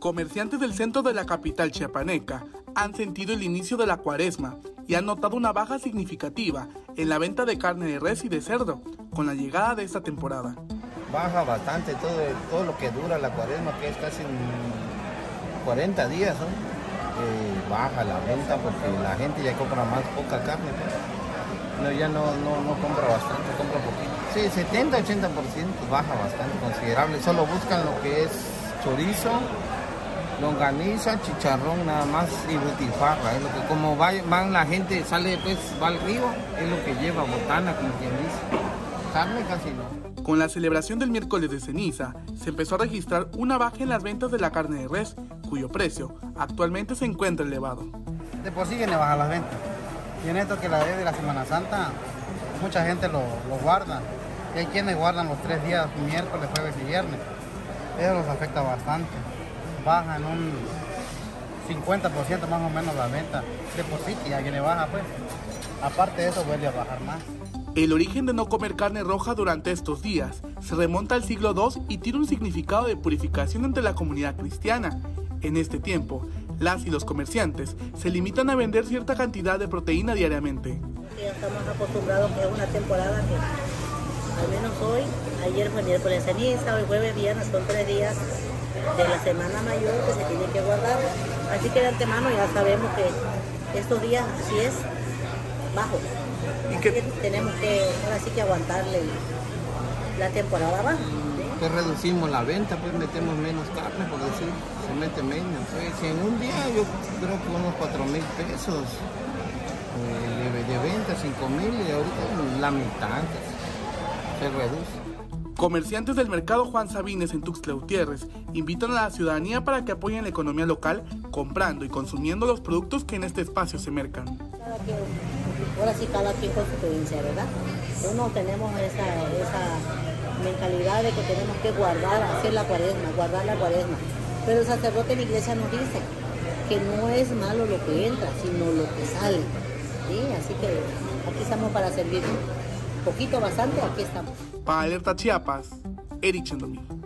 Comerciantes del centro de la capital chiapaneca han sentido el inicio de la cuaresma y han notado una baja significativa en la venta de carne de res y de cerdo con la llegada de esta temporada. Baja bastante todo, todo lo que dura la cuaresma, que es casi 40 días, eh, baja la venta porque la gente ya compra más poca carne. Pues. No, ya no, no, no compra bastante, compra poquito. Sí, 70-80% baja bastante considerable. Solo buscan lo que es chorizo, longaniza, chicharrón nada más y butifarra. Es lo que como va, van la gente, sale pues, va al río, es lo que lleva, botana, como quien dice. Carne casi no. Con la celebración del miércoles de ceniza, se empezó a registrar una baja en las ventas de la carne de res, cuyo precio actualmente se encuentra elevado. De por sí viene baja las ventas. Y en esto que la de la Semana Santa, mucha gente lo, lo guarda. Y hay quienes guardan los tres días, miércoles, jueves y viernes. Eso los afecta bastante baja en un 50% más o menos la venta de por sí, y a le baja pues. Aparte de eso vuelve a bajar más. El origen de no comer carne roja durante estos días se remonta al siglo II y tiene un significado de purificación entre la comunidad cristiana. En este tiempo, las y los comerciantes se limitan a vender cierta cantidad de proteína diariamente. Ya estamos acostumbrados que es una temporada que, al menos hoy, ayer fue miércoles ceniza, hoy jueves, viernes, son tres días de la semana mayor que se tiene que guardar. Así que de antemano ya sabemos que estos días así es bajo. ¿Y que tenemos que ahora sí que aguantarle la temporada baja. Reducimos la venta, pues metemos menos carne, por decir, se mete menos. Pues, en un día yo creo que unos 4 mil pesos eh, de, de, venta, 5 mil y ahorita la mitad se reduce. Comerciantes del mercado Juan Sabines en Tuxtla invitan a la ciudadanía para que apoyen la economía local comprando y consumiendo los productos que en este espacio se mercan. ahora sí cada quien con su provincia, ¿verdad? Uno tenemos esa, esa mentalidad de que tenemos que guardar, hacer la cuaresma, guardar la cuaresma. Pero el sacerdote de la iglesia nos dice que no es malo lo que entra, sino lo que sale. ¿sí? Así que aquí estamos para servir. Poquito, bastante, aquí estamos. Para Alerta Chiapas, Eric Chandomí.